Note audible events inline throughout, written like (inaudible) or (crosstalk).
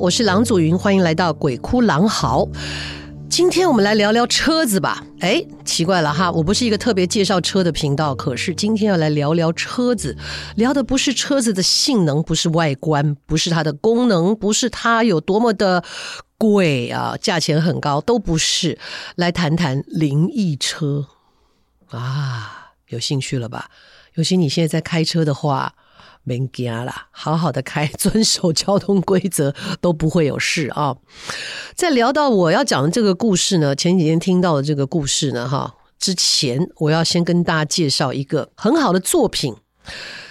我是郎祖筠，欢迎来到鬼哭狼嚎。今天我们来聊聊车子吧。哎，奇怪了哈，我不是一个特别介绍车的频道，可是今天要来聊聊车子，聊的不是车子的性能，不是外观，不是它的功能，不是它有多么的贵啊，价钱很高，都不是。来谈谈灵异车啊，有兴趣了吧？尤其你现在在开车的话。别惊啦，好好的开，遵守交通规则都不会有事啊。在聊到我要讲的这个故事呢，前几天听到的这个故事呢，哈，之前我要先跟大家介绍一个很好的作品。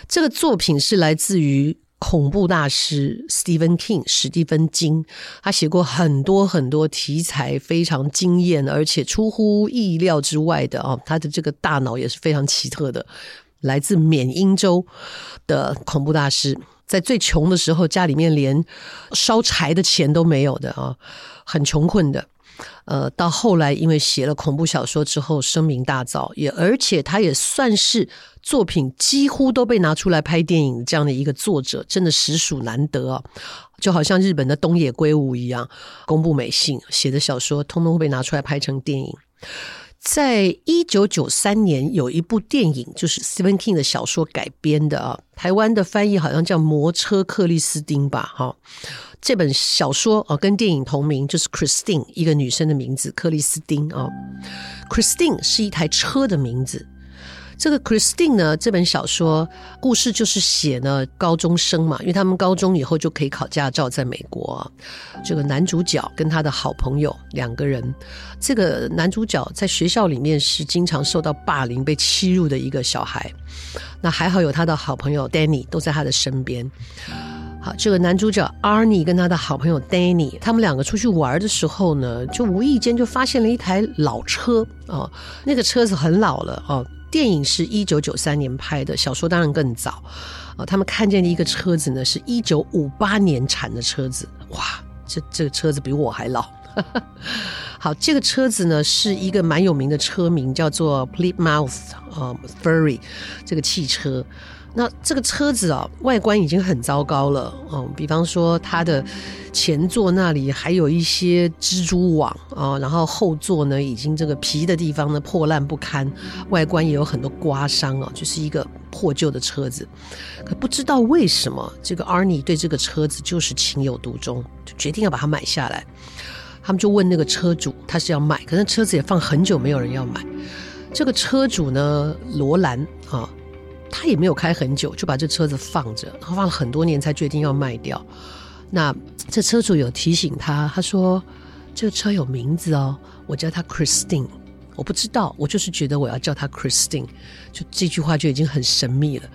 这个作品是来自于恐怖大师 Stephen King 史蒂芬金，他写过很多很多题材非常惊艳，而且出乎意料之外的哦，他的这个大脑也是非常奇特的。来自缅因州的恐怖大师，在最穷的时候，家里面连烧柴的钱都没有的啊，很穷困的。呃，到后来因为写了恐怖小说之后，声名大噪，也而且他也算是作品几乎都被拿出来拍电影这样的一个作者，真的实属难得啊！就好像日本的东野圭吾一样，宫部美幸写的小说，通通会被拿出来拍成电影。在一九九三年，有一部电影，就是 Stephen King 的小说改编的啊。台湾的翻译好像叫《魔车克里斯汀》吧？哈，这本小说啊，跟电影同名，就是 Christine 一个女生的名字，克里斯汀啊。Christine 是一台车的名字。这个 Christine 呢，这本小说故事就是写呢高中生嘛，因为他们高中以后就可以考驾照，在美国。这个男主角跟他的好朋友两个人，这个男主角在学校里面是经常受到霸凌、被欺辱的一个小孩。那还好有他的好朋友 Danny 都在他的身边。好，这个男主角 Arnie 跟他的好朋友 Danny，他们两个出去玩的时候呢，就无意间就发现了一台老车啊，那个车子很老了啊。电影是一九九三年拍的，小说当然更早。啊，他们看见的一个车子呢，是一九五八年产的车子。哇，这这个车子比我还老。(laughs) 好，这个车子呢是一个蛮有名的车名，叫做 p l e a t m o u t h 啊 Fury 这个汽车。那这个车子啊，外观已经很糟糕了，嗯，比方说它的前座那里还有一些蜘蛛网啊，然后后座呢已经这个皮的地方呢破烂不堪，外观也有很多刮伤啊，就是一个破旧的车子。可不知道为什么，这个 Arnie 对这个车子就是情有独钟，就决定要把它买下来。他们就问那个车主，他是要买，可是车子也放很久，没有人要买。这个车主呢，罗兰啊。他也没有开很久，就把这车子放着，然后放了很多年才决定要卖掉。那这车主有提醒他，他说：“这个车有名字哦，我叫他 Christine。我不知道，我就是觉得我要叫他 Christine。就这句话就已经很神秘了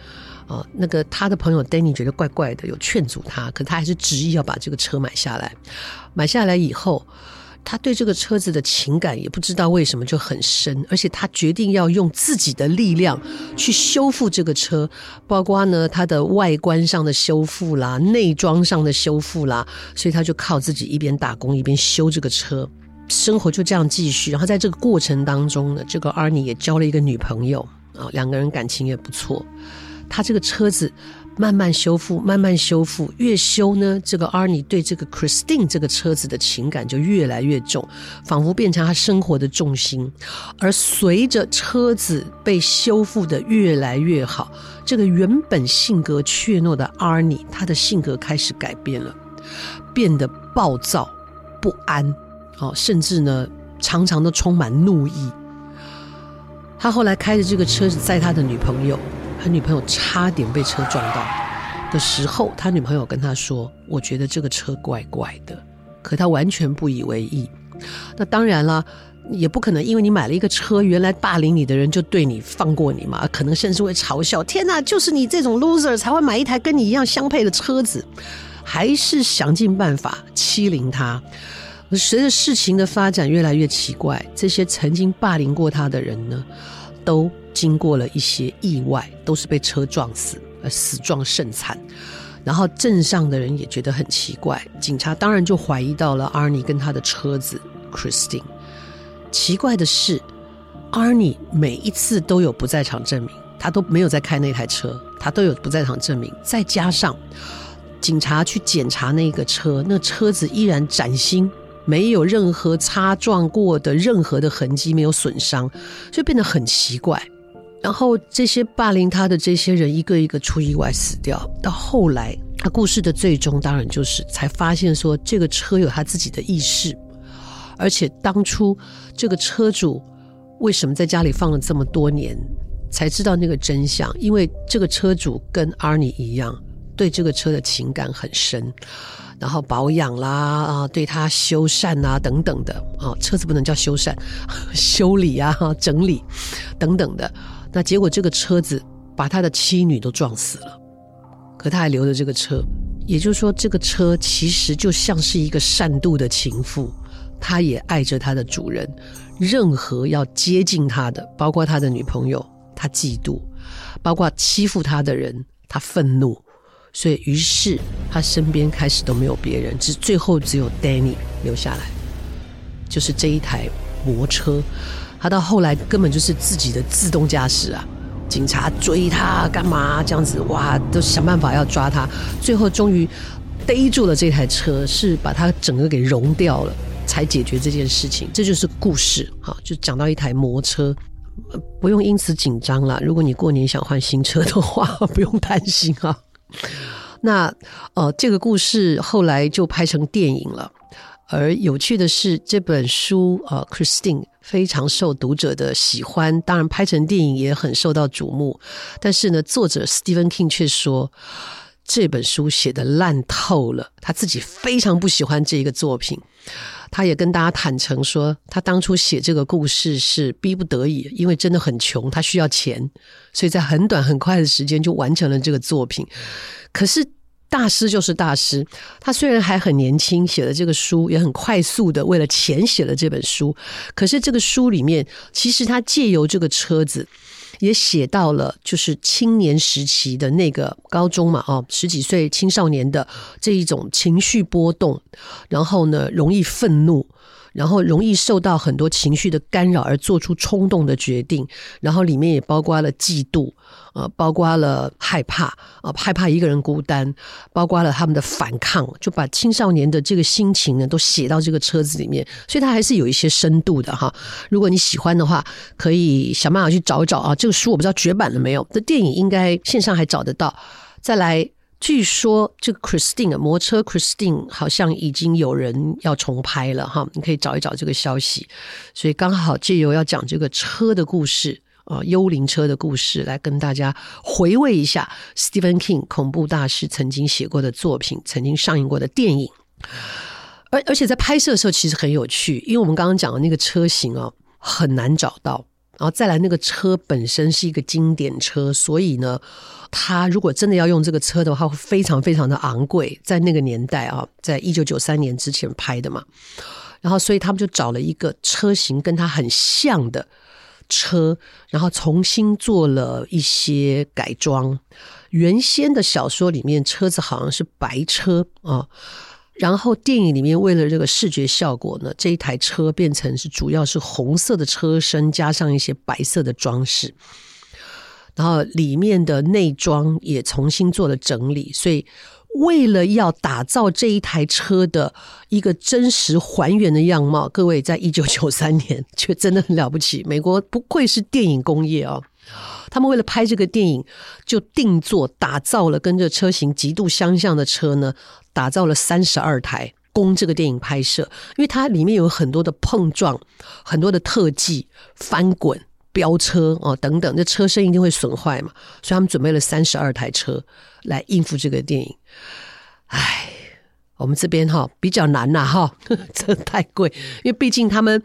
啊、呃。那个他的朋友 Danny 觉得怪怪的，有劝阻他，可他还是执意要把这个车买下来。买下来以后。他对这个车子的情感也不知道为什么就很深，而且他决定要用自己的力量去修复这个车，包括呢它的外观上的修复啦、内装上的修复啦，所以他就靠自己一边打工一边修这个车，生活就这样继续。然后在这个过程当中呢，这个阿尼也交了一个女朋友啊，两个人感情也不错。他这个车子慢慢修复，慢慢修复，越修呢，这个 Arnie 对这个 Christine 这个车子的情感就越来越重，仿佛变成他生活的重心。而随着车子被修复的越来越好，这个原本性格怯懦的 Arnie，他的性格开始改变了，变得暴躁不安，哦，甚至呢，常常都充满怒意。他后来开着这个车子载他的女朋友。他女朋友差点被车撞到的时候，他女朋友跟他说：“我觉得这个车怪怪的。”可他完全不以为意。那当然了，也不可能因为你买了一个车，原来霸凌你的人就对你放过你嘛？可能甚至会嘲笑：“天哪，就是你这种 loser 才会买一台跟你一样相配的车子。”还是想尽办法欺凌他。随着事情的发展越来越奇怪，这些曾经霸凌过他的人呢，都。经过了一些意外，都是被车撞死，而死状甚惨。然后镇上的人也觉得很奇怪，警察当然就怀疑到了 Arnie 跟他的车子 Christine。奇怪的是，Arnie 每一次都有不在场证明，他都没有在开那台车，他都有不在场证明。再加上警察去检查那个车，那车子依然崭新。没有任何擦撞过的任何的痕迹，没有损伤，就变得很奇怪。然后这些霸凌他的这些人一个一个出意外死掉。到后来，他故事的最终当然就是才发现说，这个车有他自己的意识，而且当初这个车主为什么在家里放了这么多年，才知道那个真相。因为这个车主跟 Arnie 一样，对这个车的情感很深。然后保养啦啊，对他修缮啊等等的啊，车子不能叫修缮，修理啊整理等等的。那结果这个车子把他的妻女都撞死了，可他还留着这个车，也就是说，这个车其实就像是一个善妒的情妇，他也爱着他的主人。任何要接近他的，包括他的女朋友，他嫉妒；包括欺负他的人，他愤怒。所以，于是他身边开始都没有别人，只最后只有 Danny 留下来，就是这一台摩车。他到后来根本就是自己的自动驾驶啊，警察追他干嘛这样子？哇，都想办法要抓他，最后终于逮住了这台车，是把他整个给融掉了，才解决这件事情。这就是故事，哈，就讲到一台摩车，不用因此紧张了。如果你过年想换新车的话，(laughs) 不用担心啊。那呃，这个故事后来就拍成电影了。而有趣的是，这本书呃，Christine 非常受读者的喜欢，当然拍成电影也很受到瞩目。但是呢，作者 Stephen King 却说这本书写的烂透了，他自己非常不喜欢这一个作品。他也跟大家坦诚说，他当初写这个故事是逼不得已，因为真的很穷，他需要钱，所以在很短很快的时间就完成了这个作品。可是大师就是大师，他虽然还很年轻，写了这个书也很快速的为了钱写了这本书，可是这个书里面其实他借由这个车子。也写到了，就是青年时期的那个高中嘛，哦，十几岁青少年的这一种情绪波动，然后呢，容易愤怒。然后容易受到很多情绪的干扰而做出冲动的决定，然后里面也包括了嫉妒，呃，包括了害怕，啊、害怕一个人孤单，包括了他们的反抗，就把青少年的这个心情呢都写到这个车子里面，所以它还是有一些深度的哈。如果你喜欢的话，可以想办法去找一找啊。这个书我不知道绝版了没有，这电影应该线上还找得到。再来。据说这个 Christine 摩车 Christine 好像已经有人要重拍了哈，你可以找一找这个消息。所以刚好借由要讲这个车的故事啊，幽灵车的故事，来跟大家回味一下 Stephen King 恐怖大师曾经写过的作品，曾经上映过的电影。而而且在拍摄的时候其实很有趣，因为我们刚刚讲的那个车型啊很难找到。然后再来，那个车本身是一个经典车，所以呢，他如果真的要用这个车的话，会非常非常的昂贵。在那个年代啊，在一九九三年之前拍的嘛，然后所以他们就找了一个车型跟他很像的车，然后重新做了一些改装。原先的小说里面，车子好像是白车啊。然后电影里面为了这个视觉效果呢，这一台车变成是主要是红色的车身，加上一些白色的装饰。然后里面的内装也重新做了整理，所以为了要打造这一台车的一个真实还原的样貌，各位在一九九三年却真的很了不起。美国不愧是电影工业哦，他们为了拍这个电影，就定做打造了跟这车型极度相像的车呢，打造了三十二台供这个电影拍摄，因为它里面有很多的碰撞，很多的特技翻滚。飙车哦，等等，这车身一定会损坏嘛，所以他们准备了三十二台车来应付这个电影。唉，我们这边哈比较难呐哈，(laughs) 这太贵，因为毕竟他们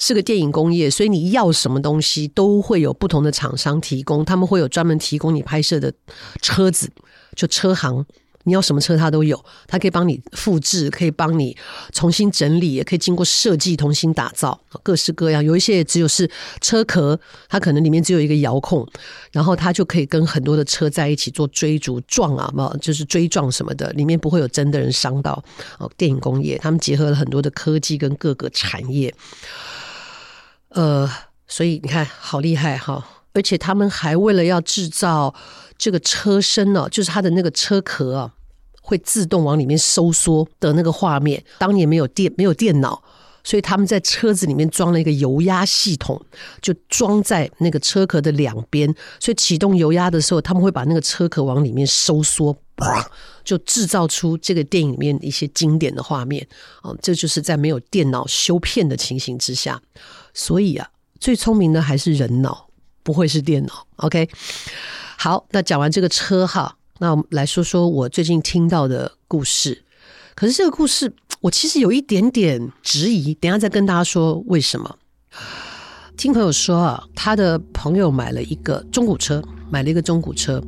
是个电影工业，所以你要什么东西都会有不同的厂商提供，他们会有专门提供你拍摄的车子，就车行。你要什么车，它都有，它可以帮你复制，可以帮你重新整理，也可以经过设计重新打造，各式各样。有一些只有是车壳，它可能里面只有一个遥控，然后它就可以跟很多的车在一起做追逐撞啊嘛，就是追撞什么的，里面不会有真的人伤到。哦，电影工业他们结合了很多的科技跟各个产业，呃，所以你看好厉害哈，而且他们还为了要制造这个车身呢，就是它的那个车壳啊。会自动往里面收缩的那个画面，当年没有电没有电脑，所以他们在车子里面装了一个油压系统，就装在那个车壳的两边，所以启动油压的时候，他们会把那个车壳往里面收缩，就制造出这个电影里面一些经典的画面。哦，这就是在没有电脑修片的情形之下，所以啊，最聪明的还是人脑，不会是电脑。OK，好，那讲完这个车哈。那我们来说说我最近听到的故事。可是这个故事，我其实有一点点质疑。等下再跟大家说为什么。听朋友说啊，他的朋友买了一个中古车，买了一个中古车。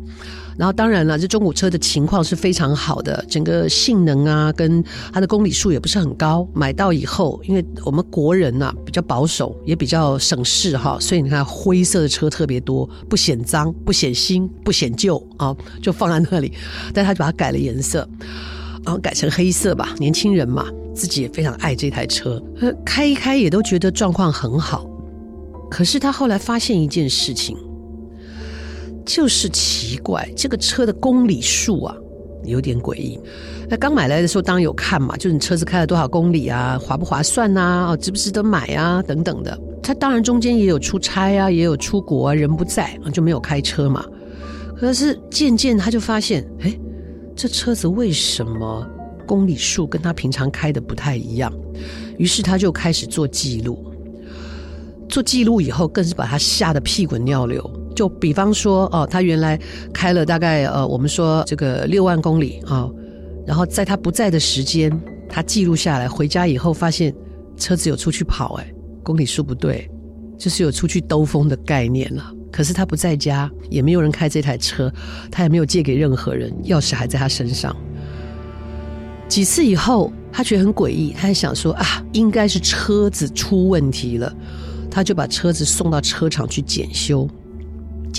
然后当然了，这中古车的情况是非常好的，整个性能啊，跟它的公里数也不是很高。买到以后，因为我们国人呐、啊、比较保守，也比较省事哈，所以你看灰色的车特别多，不显脏，不显新，不显旧啊，就放在那里。但他就把它改了颜色，然后改成黑色吧。年轻人嘛，自己也非常爱这台车，(laughs) 开一开也都觉得状况很好。可是他后来发现一件事情。就是奇怪，这个车的公里数啊，有点诡异。那刚买来的时候，当然有看嘛，就是你车子开了多少公里啊，划不划算啊，哦，值不值得买啊，等等的。他当然中间也有出差啊，也有出国啊，人不在啊就没有开车嘛。可是渐渐他就发现，哎，这车子为什么公里数跟他平常开的不太一样？于是他就开始做记录。做记录以后，更是把他吓得屁滚尿流。就比方说，哦，他原来开了大概呃，我们说这个六万公里啊，哦，然后在他不在的时间，他记录下来，回家以后发现车子有出去跑，哎，公里数不对，就是有出去兜风的概念了。可是他不在家，也没有人开这台车，他也没有借给任何人，钥匙还在他身上。几次以后，他觉得很诡异，他还想说啊，应该是车子出问题了。他就把车子送到车厂去检修，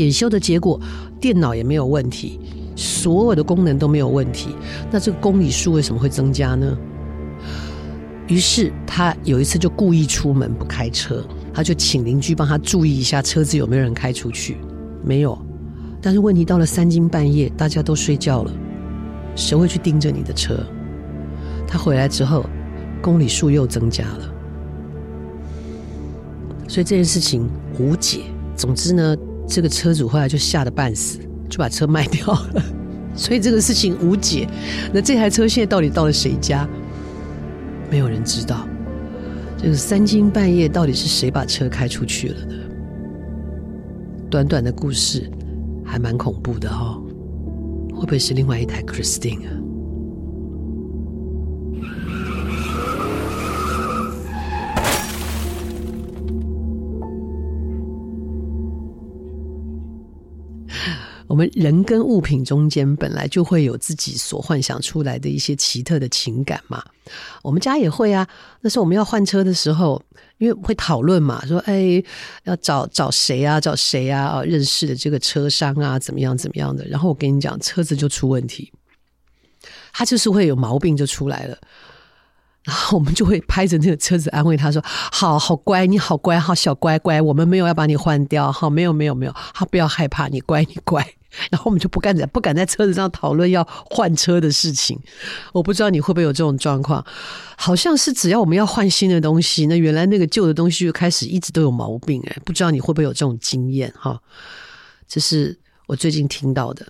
检修的结果，电脑也没有问题，所有的功能都没有问题。那这个公里数为什么会增加呢？于是他有一次就故意出门不开车，他就请邻居帮他注意一下车子有没有人开出去，没有。但是问题到了三更半夜，大家都睡觉了，谁会去盯着你的车？他回来之后，公里数又增加了。所以这件事情无解。总之呢，这个车主后来就吓得半死，就把车卖掉了。(laughs) 所以这个事情无解。那这台车现在到底到了谁家？没有人知道。这个三更半夜到底是谁把车开出去了呢？短短的故事还蛮恐怖的、哦。会不会是另外一台 Christine 啊？我们人跟物品中间本来就会有自己所幻想出来的一些奇特的情感嘛。我们家也会啊。那时候我们要换车的时候，因为会讨论嘛，说哎，要找找谁啊，找谁啊，啊，认识的这个车商啊，怎么样怎么样的。然后我跟你讲，车子就出问题，它就是会有毛病就出来了。然后我们就会拍着那个车子安慰他说：“好好乖，你好乖，好小乖乖，我们没有要把你换掉，好，没有没有没有，好，不要害怕，你乖你乖。”然后我们就不敢在不敢在车子上讨论要换车的事情。我不知道你会不会有这种状况，好像是只要我们要换新的东西，那原来那个旧的东西就开始一直都有毛病。哎，不知道你会不会有这种经验哈？这是我最近听到的。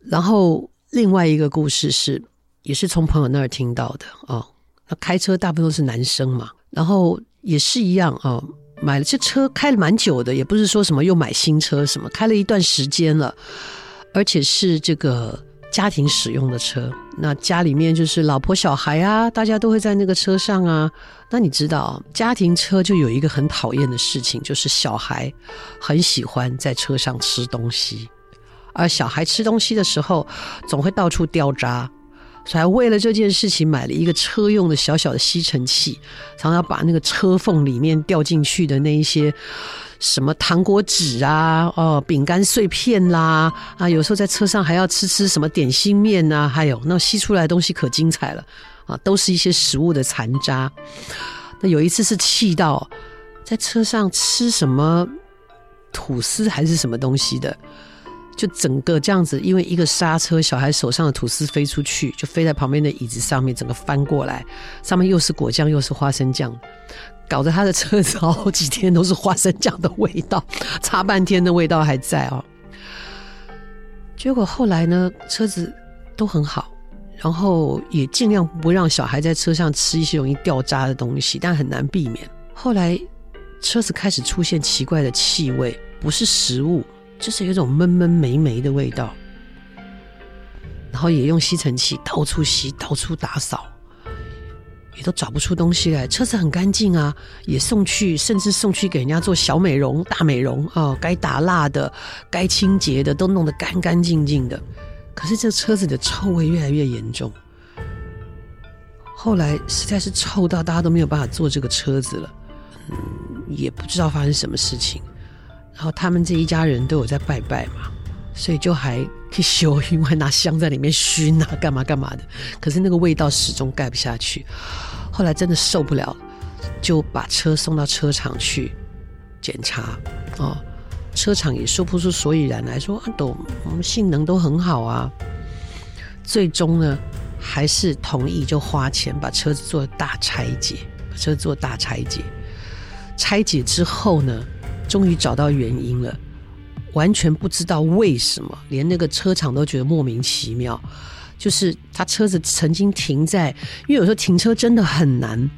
然后另外一个故事是，也是从朋友那儿听到的哦。那开车大部分都是男生嘛，然后也是一样啊、哦，买了这车开了蛮久的，也不是说什么又买新车什么，开了一段时间了，而且是这个家庭使用的车。那家里面就是老婆小孩啊，大家都会在那个车上啊。那你知道，家庭车就有一个很讨厌的事情，就是小孩很喜欢在车上吃东西，而小孩吃东西的时候总会到处掉渣。所以还为了这件事情买了一个车用的小小的吸尘器，常常把那个车缝里面掉进去的那一些什么糖果纸啊、哦饼干碎片啦啊，有时候在车上还要吃吃什么点心面呐，还有那吸出来的东西可精彩了啊，都是一些食物的残渣。那有一次是气到在车上吃什么吐司还是什么东西的。就整个这样子，因为一个刹车，小孩手上的吐司飞出去，就飞在旁边的椅子上面，整个翻过来，上面又是果酱又是花生酱，搞得他的车子好几天都是花生酱的味道，擦半天的味道还在哦。结果后来呢，车子都很好，然后也尽量不让小孩在车上吃一些容易掉渣的东西，但很难避免。后来车子开始出现奇怪的气味，不是食物。就是有种闷闷霉霉的味道，然后也用吸尘器到处吸，到处打扫，也都找不出东西来。车子很干净啊，也送去，甚至送去给人家做小美容、大美容啊，哦，该打蜡的、该清洁的都弄得干干净净的。可是这车子的臭味越来越严重，后来实在是臭到大家都没有办法坐这个车子了，嗯，也不知道发生什么事情。然后他们这一家人都有在拜拜嘛，所以就还去修，(laughs) 因为拿香在里面熏啊，(laughs) 干嘛干嘛的。可是那个味道始终盖不下去。后来真的受不了，就把车送到车厂去检查。哦，车厂也说不出所以然来说，啊，都我们性能都很好啊。最终呢，还是同意就花钱把车子做大拆解，把车子做大拆解。拆解之后呢，终于找到原因了，完全不知道为什么，连那个车厂都觉得莫名其妙。就是他车子曾经停在，因为有时候停车真的很难，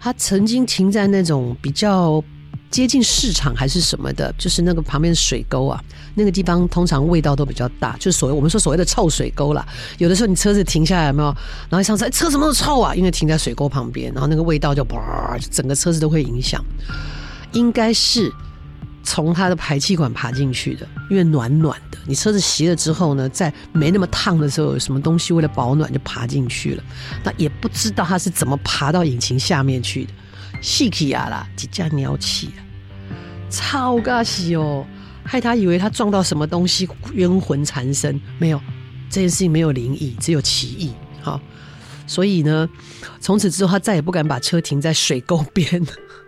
他曾经停在那种比较接近市场还是什么的，就是那个旁边的水沟啊，那个地方通常味道都比较大，就是所谓我们说所谓的臭水沟啦。有的时候你车子停下来没有，然后一上车，哎车怎么那么臭啊？因为停在水沟旁边，然后那个味道就啪，整个车子都会影响。应该是。从它的排气管爬进去的，因为暖暖的，你车子熄了之后呢，在没那么烫的时候，有什么东西为了保暖就爬进去了。那也不知道它是怎么爬到引擎下面去的。细气呀啦，几架鸟气啊，超尬西哦，害他以为他撞到什么东西，冤魂缠身。没有，这件事情没有灵异，只有奇异。好，所以呢，从此之后他再也不敢把车停在水沟边。(laughs)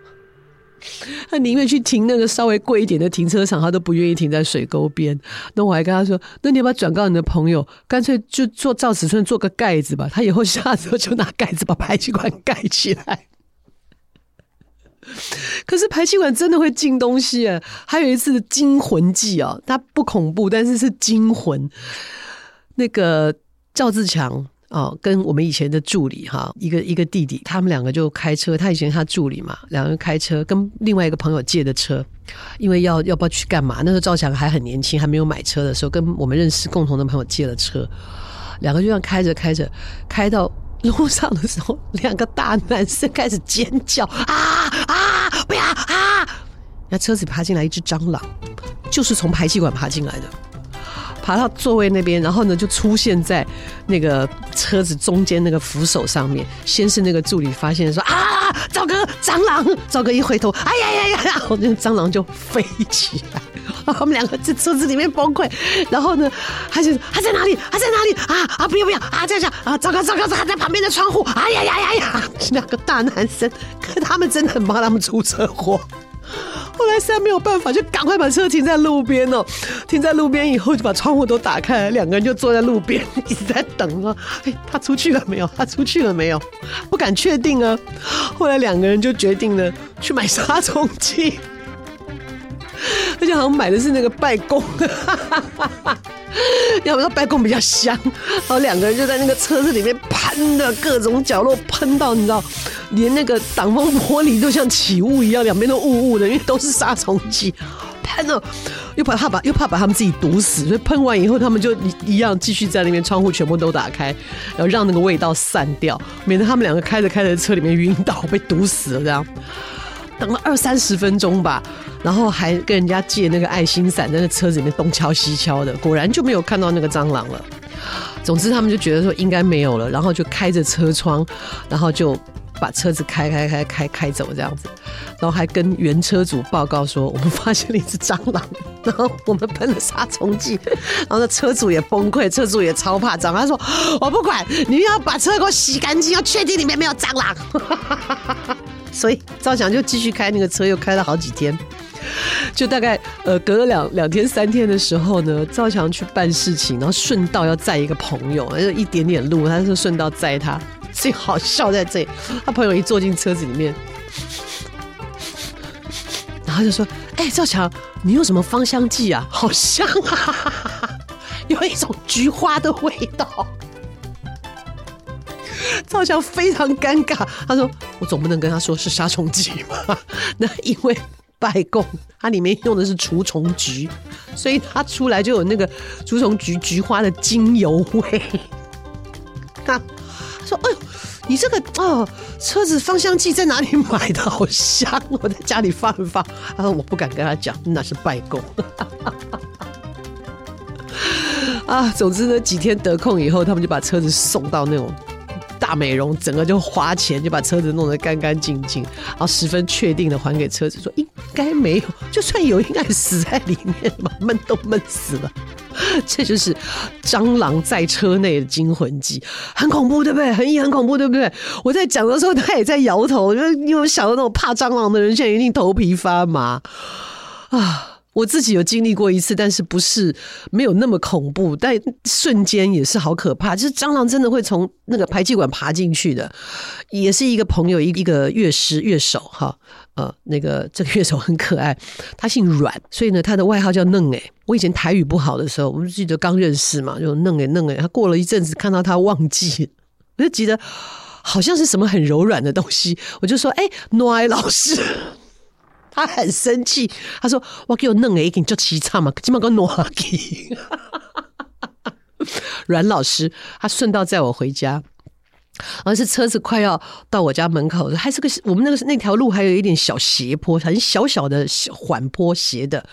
他宁愿去停那个稍微贵一点的停车场，他都不愿意停在水沟边。那我还跟他说：“那你要不要转告你的朋友，干脆就做照尺寸做个盖子吧？他以后下车就拿盖子把排气管盖起来。”可是排气管真的会进东西啊！还有一次惊魂记啊，它不恐怖，但是是惊魂。那个赵自强。哦，跟我们以前的助理哈，一个一个弟弟，他们两个就开车。他以前他助理嘛，两个人开车，跟另外一个朋友借的车，因为要要不要去干嘛？那时候赵强还很年轻，还没有买车的时候，跟我们认识共同的朋友借了车，两个就这样开着开着，开到路上的时候，两个大男生开始尖叫啊啊！不要啊！那车子爬进来一只蟑螂，就是从排气管爬进来的。爬到座位那边，然后呢，就出现在那个车子中间那个扶手上面。先是那个助理发现说：“啊，赵哥，蟑螂！”赵哥一回头，哎呀呀呀，然后那个蟑螂就飞起来。(laughs) 然后他们两个在车子里面崩溃，然后呢，他就他在哪里？他在哪里？啊 (laughs) 啊！不要不要啊！这样这样啊！糟糕糟糕！他在旁边的窗户！哎呀呀呀呀！两 (laughs) 个大男生，可他们真的很怕他们出车祸。后来实在没有办法，就赶快把车停在路边哦。停在路边以后，就把窗户都打开，两个人就坐在路边一直在等啊。哎，他出去了没有？他出去了没有？不敢确定啊。后来两个人就决定了去买杀虫剂。(laughs) 而且好像买的是那个拜贡，(laughs) 要不说拜贡比较香。然后两个人就在那个车子里面喷的各种角落喷到，你知道，连那个挡风玻璃都像起雾一样，两边都雾雾的，因为都是杀虫剂喷了，又怕他把又怕把他们自己毒死，所以喷完以后他们就一一样继续在那边窗户全部都打开，然后让那个味道散掉，免得他们两个开着开着车里面晕倒被毒死了这样。等了二三十分钟吧，然后还跟人家借那个爱心伞，在那车子里面东敲西敲的，果然就没有看到那个蟑螂了。总之，他们就觉得说应该没有了，然后就开着车窗，然后就把车子开开开开开走这样子，然后还跟原车主报告说，我们发现了一只蟑螂，然后我们喷了杀虫剂，然后那车主也崩溃，车主也超怕蟑螂，他说我不管，你要把车给我洗干净，要确定里面没有蟑螂。所以赵强就继续开那个车，又开了好几天。就大概呃隔了两两天三天的时候呢，赵强去办事情，然后顺道要载一个朋友，就一点点路，他就顺道载他。最好笑在这里，他朋友一坐进车子里面，然后就说：“哎、赵强，你用什么芳香剂啊？好香啊，(laughs) 有一种菊花的味道。”赵强非常尴尬，他说：“我总不能跟他说是杀虫剂嘛？(laughs) 那因为拜贡它里面用的是除虫菊，所以它出来就有那个除虫菊菊花的精油味。(laughs) ”他说：“哎呦，你这个哦，车子芳香剂在哪里买的？好香！我在家里放一放。”他说：“我不敢跟他讲，那是拜贡。” (laughs) 啊，总之呢，几天得空以后，他们就把车子送到那种。大美容，整个就花钱就把车子弄得干干净净，然后十分确定的还给车子，说应该没有，就算有，应该死在里面嘛，闷都闷死了。这就是蟑螂在车内的惊魂记，很恐怖，对不对？很很恐怖，对不对？我在讲的时候，他也在摇头，就因为想到那种怕蟑螂的人，现在一定头皮发麻啊。我自己有经历过一次，但是不是没有那么恐怖，但瞬间也是好可怕。就是蟑螂真的会从那个排气管爬进去的，也是一个朋友，一一个乐师乐手哈，呃，那个 (laughs) 这个乐手很可爱，他姓阮，所以呢，他的外号叫嫩诶。我以前台语不好的时候，我们记得刚认识嘛，就嫩诶嫩诶。他过了一阵子看到他忘记，我就记得好像是什么很柔软的东西，我就说哎，诺埃老师。他很生气，他说：“我给我弄了一个你就凄惨嘛，起码给我挪去。(laughs) ”阮老师，他顺道载我回家，而是车子快要到我家门口，还是个我们那个那条路还有一点小斜坡，很小小的缓坡斜的。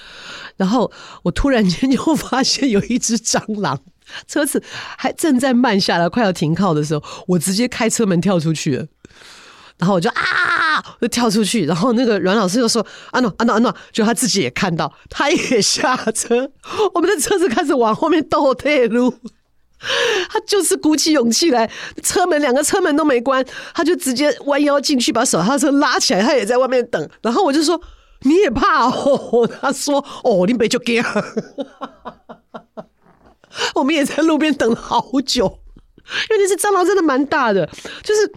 然后我突然间就发现有一只蟑螂，车子还正在慢下来，快要停靠的时候，我直接开车门跳出去了。然后我就啊，就跳出去，然后那个阮老师就说：“安诺，安诺，安诺！”就他自己也看到，他也下车，我们的车子开始往后面倒退路。(laughs) 他就是鼓起勇气来，车门两个车门都没关，他就直接弯腰进去，把手刹车拉起来，他也在外面等。然后我就说：“你也怕哦？”他说：“哦，你别就给。(laughs) ”我们也在路边等了好久。(laughs) 因为那只蟑螂真的蛮大的，就是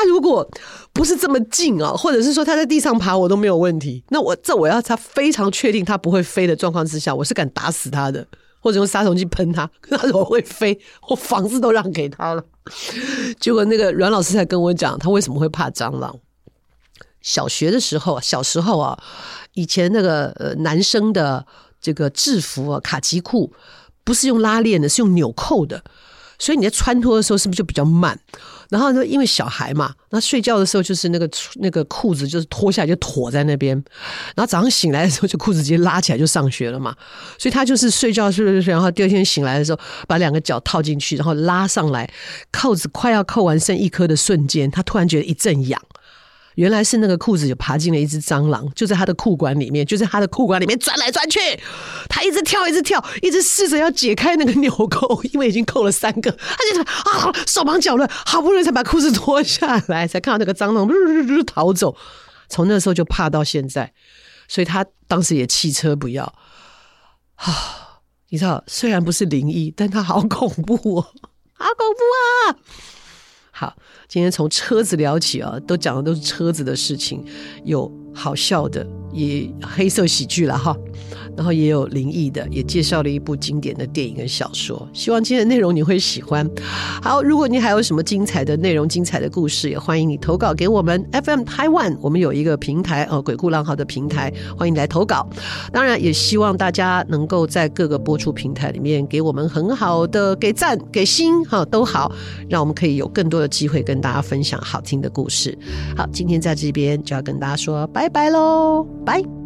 他如果不是这么近啊，或者是说他在地上爬，我都没有问题。那我这我要他非常确定他不会飞的状况之下，我是敢打死他的，或者用杀虫剂喷他。可它如果会飞，(laughs) 我房子都让给他了。结果那个阮老师才跟我讲，他为什么会怕蟑螂。小学的时候，小时候啊，以前那个呃男生的这个制服啊，卡其裤不是用拉链的，是用纽扣的。所以你在穿脱的时候是不是就比较慢？然后呢，因为小孩嘛，那睡觉的时候就是那个那个裤子就是脱下来就躲在那边，然后早上醒来的时候就裤子直接拉起来就上学了嘛。所以他就是睡觉睡睡睡，然后第二天醒来的时候把两个脚套进去，然后拉上来，扣子快要扣完剩一颗的瞬间，他突然觉得一阵痒，原来是那个裤子就爬进了一只蟑螂，就在他的裤管里面，就在他的裤管里面钻来钻去，他一直跳，一直跳，一直试着要解开那个纽扣，因为已经扣了三个，他就啊手忙脚乱，好不容易才把裤子脱下来，才看到那个蟑螂逃走。从那时候就怕到现在，所以他当时也弃车不要啊！(laughs) 你知道，虽然不是灵异，但他好恐怖哦，(laughs) 好恐怖啊！好，今天从车子聊起啊，都讲的都是车子的事情，有好笑的，也黑色喜剧了哈。然后也有灵异的，也介绍了一部经典的电影跟小说。希望今天的内容你会喜欢。好，如果你还有什么精彩的内容、精彩的故事，也欢迎你投稿给我们 FM Taiwan。我们有一个平台哦，鬼哭狼嚎的平台，欢迎你来投稿。当然，也希望大家能够在各个播出平台里面给我们很好的给赞、给心哈，都好，让我们可以有更多的机会跟大家分享好听的故事。好，今天在这边就要跟大家说拜拜喽，拜。